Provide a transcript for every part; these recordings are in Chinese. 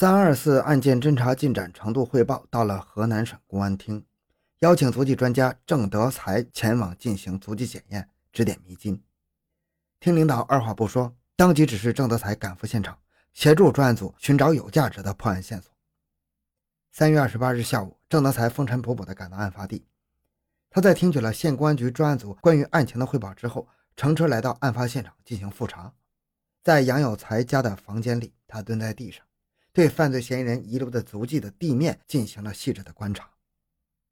三二四案件侦查进展程度汇报到了河南省公安厅，邀请足迹专家郑德才前往进行足迹检验，指点迷津。厅领导二话不说，当即指示郑德才赶赴现场，协助专案组寻找有价值的破案线索。三月二十八日下午，郑德才风尘仆仆地赶到案发地。他在听取了县公安局专案组关于案情的汇报之后，乘车来到案发现场进行复查。在杨有才家的房间里，他蹲在地上，对犯罪嫌疑人遗留的足迹的地面进行了细致的观察，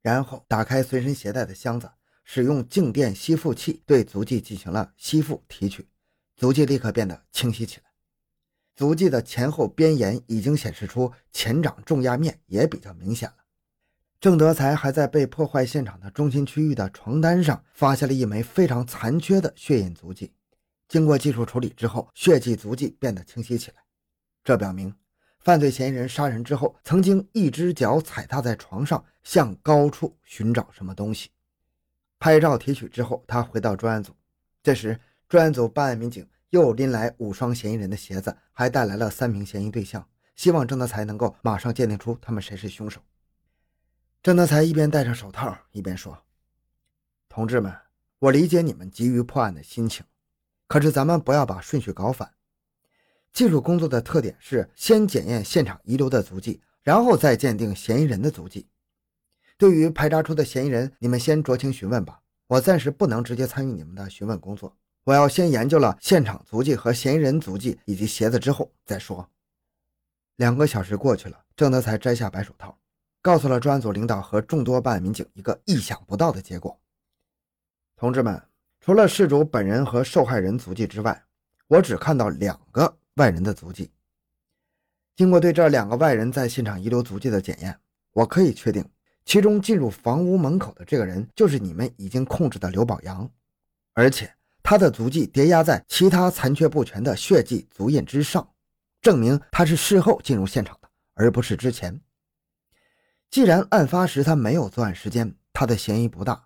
然后打开随身携带的箱子，使用静电吸附器对足迹进行了吸附提取，足迹立刻变得清晰起来。足迹的前后边沿已经显示出前掌重压面也比较明显了。郑德才还在被破坏现场的中心区域的床单上发现了一枚非常残缺的血印足迹，经过技术处理之后，血迹足迹变得清晰起来。这表明犯罪嫌疑人杀人之后，曾经一只脚踩踏在床上，向高处寻找什么东西。拍照提取之后，他回到专案组。这时，专案组办案民警又拎来五双嫌疑人的鞋子，还带来了三名嫌疑对象，希望郑德才能够马上鉴定出他们谁是凶手。郑德才一边戴上手套，一边说：“同志们，我理解你们急于破案的心情，可是咱们不要把顺序搞反。技术工作的特点是先检验现场遗留的足迹，然后再鉴定嫌疑人的足迹。对于排查出的嫌疑人，你们先酌情询问吧，我暂时不能直接参与你们的询问工作。我要先研究了现场足迹和嫌疑人足迹以及鞋子之后再说。”两个小时过去了，郑德才摘下白手套。告诉了专案组领导和众多办案民警一个意想不到的结果。同志们，除了事主本人和受害人足迹之外，我只看到两个外人的足迹。经过对这两个外人在现场遗留足迹的检验，我可以确定，其中进入房屋门口的这个人就是你们已经控制的刘宝阳，而且他的足迹叠压在其他残缺不全的血迹足印之上，证明他是事后进入现场的，而不是之前。既然案发时他没有作案时间，他的嫌疑不大。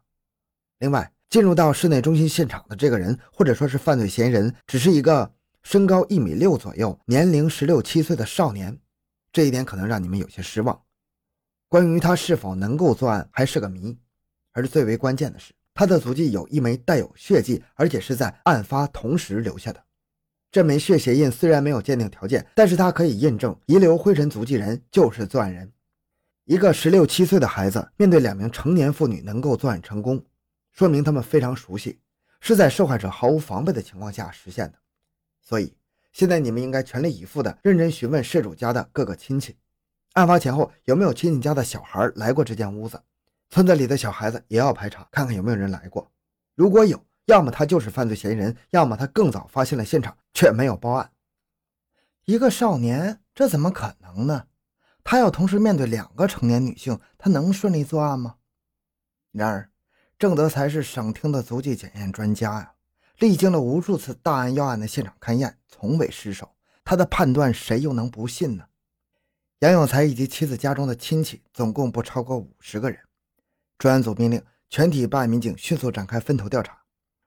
另外，进入到室内中心现场的这个人，或者说是犯罪嫌疑人，只是一个身高一米六左右、年龄十六七岁的少年，这一点可能让你们有些失望。关于他是否能够作案，还是个谜。而最为关键的是，他的足迹有一枚带有血迹，而且是在案发同时留下的。这枚血鞋印虽然没有鉴定条件，但是它可以印证遗留灰尘足迹人就是作案人。一个十六七岁的孩子面对两名成年妇女能够作案成功，说明他们非常熟悉，是在受害者毫无防备的情况下实现的。所以现在你们应该全力以赴的认真询问事主家的各个亲戚，案发前后有没有亲戚家的小孩来过这间屋子？村子里的小孩子也要排查，看看有没有人来过。如果有，要么他就是犯罪嫌疑人，要么他更早发现了现场却没有报案。一个少年，这怎么可能呢？他要同时面对两个成年女性，他能顺利作案吗？然而，郑德才是省厅的足迹检验专家呀，历经了无数次大案要案的现场勘验，从未失手。他的判断，谁又能不信呢？杨有才以及妻子家中的亲戚总共不超过五十个人。专案组命令全体办案民警迅速展开分头调查。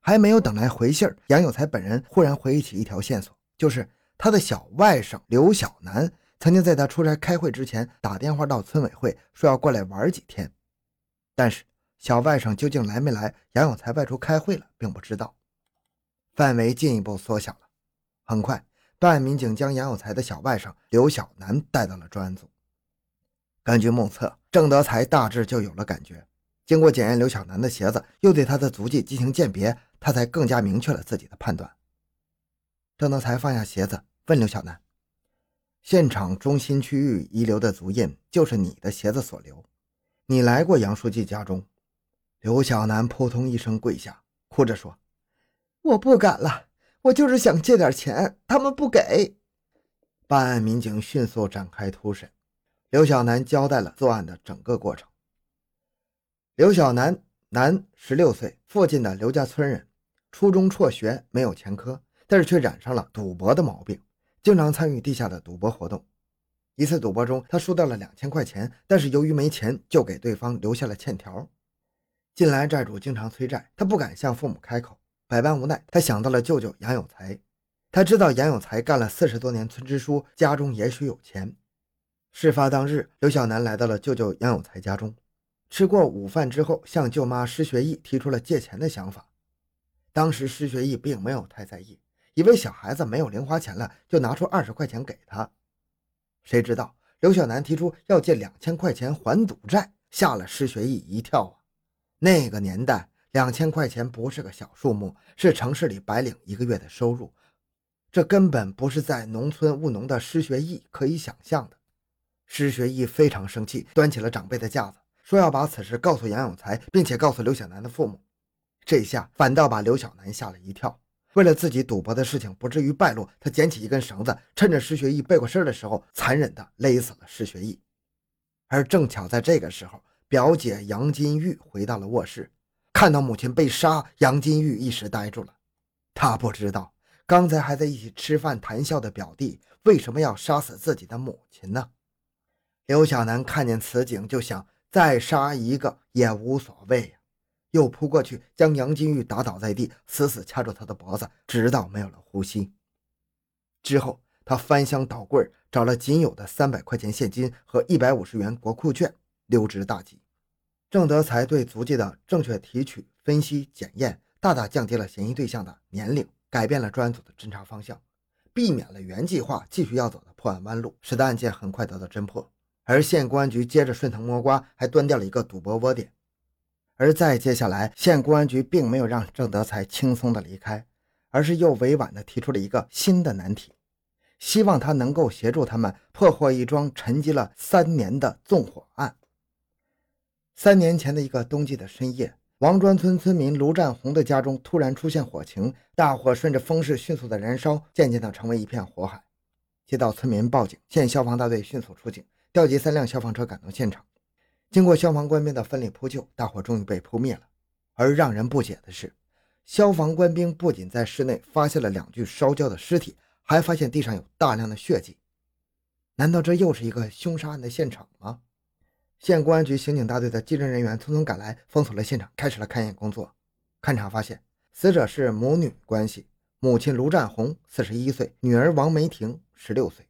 还没有等来回信杨有才本人忽然回忆起一条线索，就是他的小外甥刘小楠。曾经在他出差开会之前打电话到村委会，说要过来玩几天，但是小外甥究竟来没来，杨有才外出开会了，并不知道。范围进一步缩小了。很快，办案民警将杨有才的小外甥刘小南带到了专案组。根据目测，郑德才大致就有了感觉。经过检验刘小楠的鞋子，又对他的足迹进行鉴别，他才更加明确了自己的判断。郑德才放下鞋子，问刘小楠。现场中心区域遗留的足印就是你的鞋子所留。你来过杨书记家中？刘小楠扑通一声跪下，哭着说：“我不敢了，我就是想借点钱，他们不给。”办案民警迅速展开突审，刘小楠交代了作案的整个过程。刘小楠，男，十六岁，附近的刘家村人，初中辍学，没有前科，但是却染上了赌博的毛病。经常参与地下的赌博活动。一次赌博中，他输掉了两千块钱，但是由于没钱，就给对方留下了欠条。近来债主经常催债，他不敢向父母开口，百般无奈，他想到了舅舅杨有才。他知道杨有才干了四十多年村支书，家中也许有钱。事发当日，刘小楠来到了舅舅杨有才家中，吃过午饭之后，向舅妈施学义提出了借钱的想法。当时施学义并没有太在意，以为小孩子没有零花钱了，就拿出二十块钱给他。谁知道刘小楠提出要借两千块钱还赌债，吓了施学义一跳啊！那个年代，两千块钱不是个小数目，是城市里白领一个月的收入。这根本不是在农村务农的施学义可以想象的。施学义非常生气，端起了长辈的架子，说要把此事告诉杨有才，并且告诉刘小楠的父母。这下反倒把刘小楠吓了一跳。为了自己赌博的事情不至于败露，他捡起一根绳子，趁着施学义背过身的时候，残忍地勒死了施学义。而正巧在这个时候，表姐杨金玉回到了卧室，看到母亲被杀，杨金玉一时呆住了。他不知道，刚才还在一起吃饭谈笑的表弟，为什么要杀死自己的母亲呢？刘小楠看见此景，就想再杀一个也无所谓呀。又扑过去，将杨金玉打倒在地，死死掐住他的脖子，直到没有了呼吸。之后，他翻箱倒柜，找了仅有的三百块钱现金和一百五十元国库券，溜之大吉。郑德才对足迹的正确提取、分析、检验，大大降低了嫌疑对象的年龄，改变了专案组的侦查方向，避免了原计划继续要走的破案弯路，使得案件很快得到侦破。而县公安局接着顺藤摸瓜，还端掉了一个赌博窝点。而再接下来，县公安局并没有让郑德才轻松的离开，而是又委婉的提出了一个新的难题，希望他能够协助他们破获一桩沉积了三年的纵火案。三年前的一个冬季的深夜，王庄村村民卢占红的家中突然出现火情，大火顺着风势迅速的燃烧，渐渐的成为一片火海。接到村民报警，县消防大队迅速出警，调集三辆消防车赶到现场。经过消防官兵的奋力扑救，大火终于被扑灭了。而让人不解的是，消防官兵不仅在室内发现了两具烧焦的尸体，还发现地上有大量的血迹。难道这又是一个凶杀案的现场吗？县公安局刑警大队的技侦人员匆匆赶来，封锁了现场，开始了勘验工作。勘查发现，死者是母女关系，母亲卢占红四十一岁，女儿王梅婷十六岁。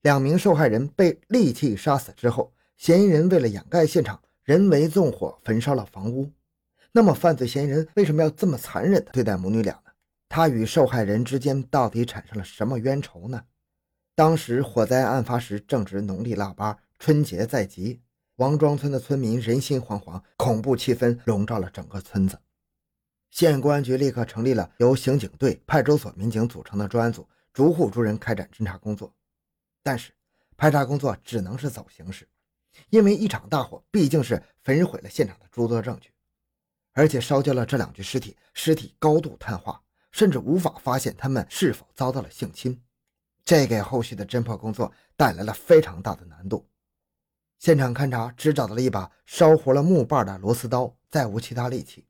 两名受害人被利器杀死之后。嫌疑人为了掩盖现场，人为纵火焚烧了房屋。那么，犯罪嫌疑人为什么要这么残忍地对待母女俩呢？他与受害人之间到底产生了什么冤仇呢？当时火灾案发时正值农历腊八，春节在即，王庄村的村民人心惶惶，恐怖气氛笼罩了整个村子。县公安局立刻成立了由刑警队、派出所民警组成的专案组，逐户逐人开展侦查工作。但是，排查工作只能是走形式。因为一场大火毕竟是焚毁了现场的诸多证据，而且烧焦了这两具尸体，尸体高度碳化，甚至无法发现他们是否遭到了性侵，这给后续的侦破工作带来了非常大的难度。现场勘查只找到了一把烧糊了木把的螺丝刀，再无其他利器。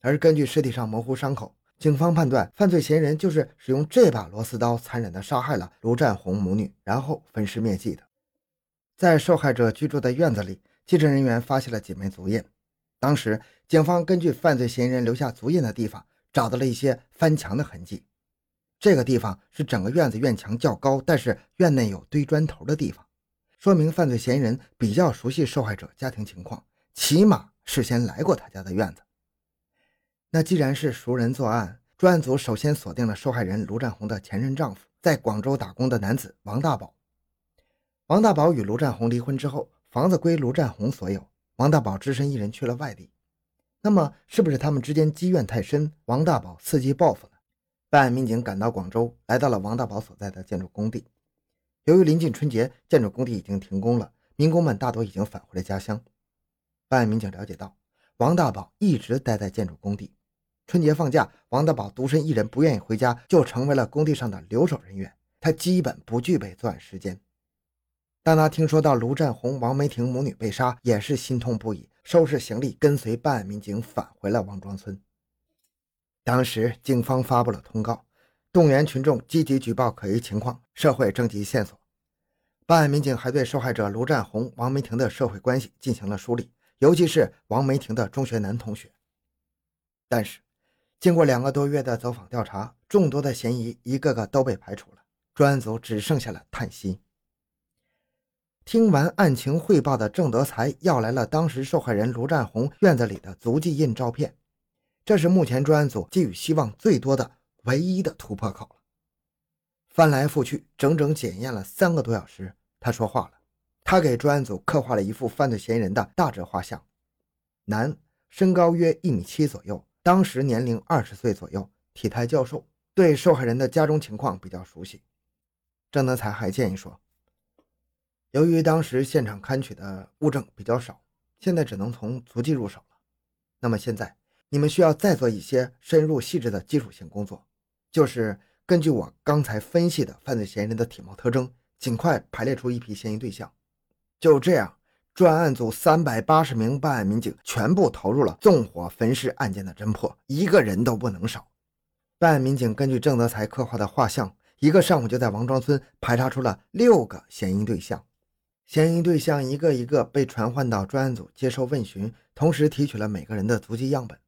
而根据尸体上模糊伤口，警方判断犯罪嫌疑人就是使用这把螺丝刀残忍地杀害了卢占红母女，然后分尸灭迹的。在受害者居住的院子里，技侦人员发现了几枚足印。当时，警方根据犯罪嫌疑人留下足印的地方，找到了一些翻墙的痕迹。这个地方是整个院子院墙较高，但是院内有堆砖头的地方，说明犯罪嫌疑人比较熟悉受害者家庭情况，起码事先来过他家的院子。那既然是熟人作案，专案组首先锁定了受害人卢占红的前任丈夫，在广州打工的男子王大宝。王大宝与卢占红离婚之后，房子归卢占红所有，王大宝只身一人去了外地。那么，是不是他们之间积怨太深，王大宝伺机报复呢？办案民警赶到广州，来到了王大宝所在的建筑工地。由于临近春节，建筑工地已经停工了，民工们大多已经返回了家乡。办案民警了解到，王大宝一直待在建筑工地。春节放假，王大宝独身一人，不愿意回家，就成为了工地上的留守人员。他基本不具备作案时间。当他听说到卢占红、王梅婷母女被杀，也是心痛不已，收拾行李跟随办案民警返回了王庄村。当时警方发布了通告，动员群众积极举报可疑情况，社会征集线索。办案民警还对受害者卢占红、王梅婷的社会关系进行了梳理，尤其是王梅婷的中学男同学。但是，经过两个多月的走访调查，众多的嫌疑一个个都被排除了，专案组只剩下了叹息。听完案情汇报的郑德才要来了当时受害人卢占红院子里的足迹印照片，这是目前专案组寄予希望最多的唯一的突破口了。翻来覆去，整整检验了三个多小时，他说话了。他给专案组刻画了一幅犯罪嫌疑人的大致画像：男，身高约一米七左右，当时年龄二十岁左右，体态较瘦，对受害人的家中情况比较熟悉。郑德才还建议说。由于当时现场勘取的物证比较少，现在只能从足迹入手了。那么现在你们需要再做一些深入细致的基础性工作，就是根据我刚才分析的犯罪嫌疑人的体貌特征，尽快排列出一批嫌疑对象。就这样，专案组三百八十名办案民警全部投入了纵火焚尸案件的侦破，一个人都不能少。办案民警根据郑德才刻画的画像，一个上午就在王庄村排查出了六个嫌疑对象。嫌疑对象一个一个被传唤到专案组接受问询，同时提取了每个人的足迹样本。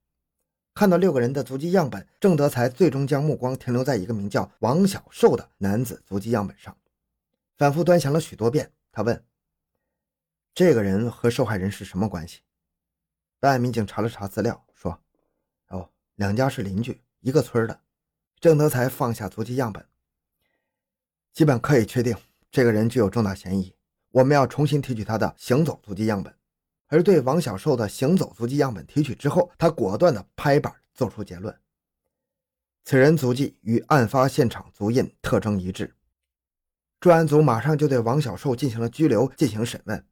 看到六个人的足迹样本，郑德才最终将目光停留在一个名叫王小寿的男子足迹样本上，反复端详了许多遍。他问：“这个人和受害人是什么关系？”办案民警查了查资料，说：“哦，两家是邻居，一个村的。”郑德才放下足迹样本，基本可以确定这个人具有重大嫌疑。我们要重新提取他的行走足迹样本，而对王小寿的行走足迹样本提取之后，他果断地拍板做出结论：此人足迹与案发现场足印特征一致。专案组马上就对王小寿进行了拘留，进行审问。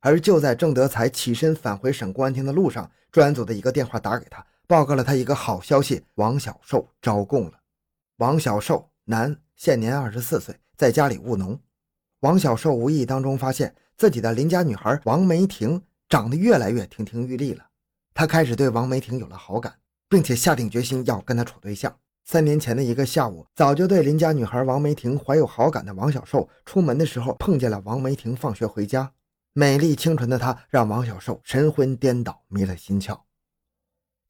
而就在郑德才起身返回省公安厅的路上，专案组的一个电话打给他，报告了他一个好消息：王小寿招供了。王小寿，男，现年二十四岁，在家里务农。王小寿无意当中发现自己的邻家女孩王梅婷长得越来越亭亭玉立了，他开始对王梅婷有了好感，并且下定决心要跟她处对象。三年前的一个下午，早就对邻家女孩王梅婷怀有好感的王小寿出门的时候碰见了王梅婷放学回家，美丽清纯的她让王小寿神魂颠倒，迷了心窍。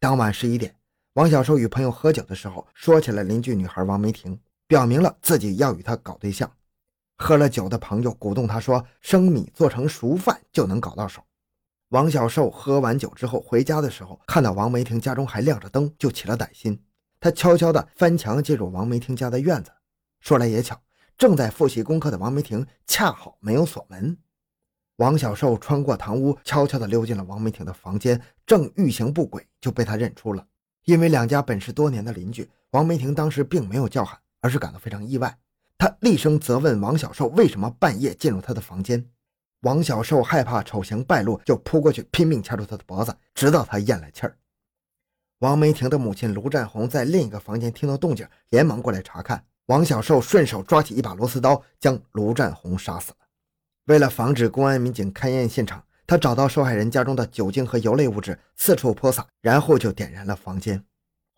当晚十一点，王小寿与朋友喝酒的时候说起了邻居女孩王梅婷，表明了自己要与她搞对象。喝了酒的朋友鼓动他说：“生米做成熟饭就能搞到手。”王小寿喝完酒之后回家的时候，看到王梅婷家中还亮着灯，就起了歹心。他悄悄地翻墙进入王梅婷家的院子。说来也巧，正在复习功课的王梅婷恰好没有锁门。王小寿穿过堂屋，悄悄地溜进了王梅婷的房间，正欲行不轨，就被他认出了。因为两家本是多年的邻居，王梅婷当时并没有叫喊，而是感到非常意外。他厉声责问王小寿为什么半夜进入他的房间。王小寿害怕丑行败露，就扑过去拼命掐住他的脖子，直到他咽了气儿。王梅婷的母亲卢占红在另一个房间听到动静，连忙过来查看。王小寿顺手抓起一把螺丝刀，将卢占红杀死了。为了防止公安民警勘验现场，他找到受害人家中的酒精和油类物质，四处泼洒，然后就点燃了房间。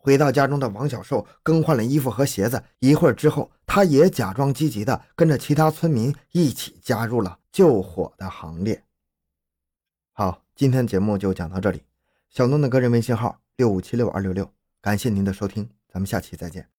回到家中的王小寿更换了衣服和鞋子，一会儿之后，他也假装积极的跟着其他村民一起加入了救火的行列。好，今天节目就讲到这里。小东的个人微信号六五七六二六六，感谢您的收听，咱们下期再见。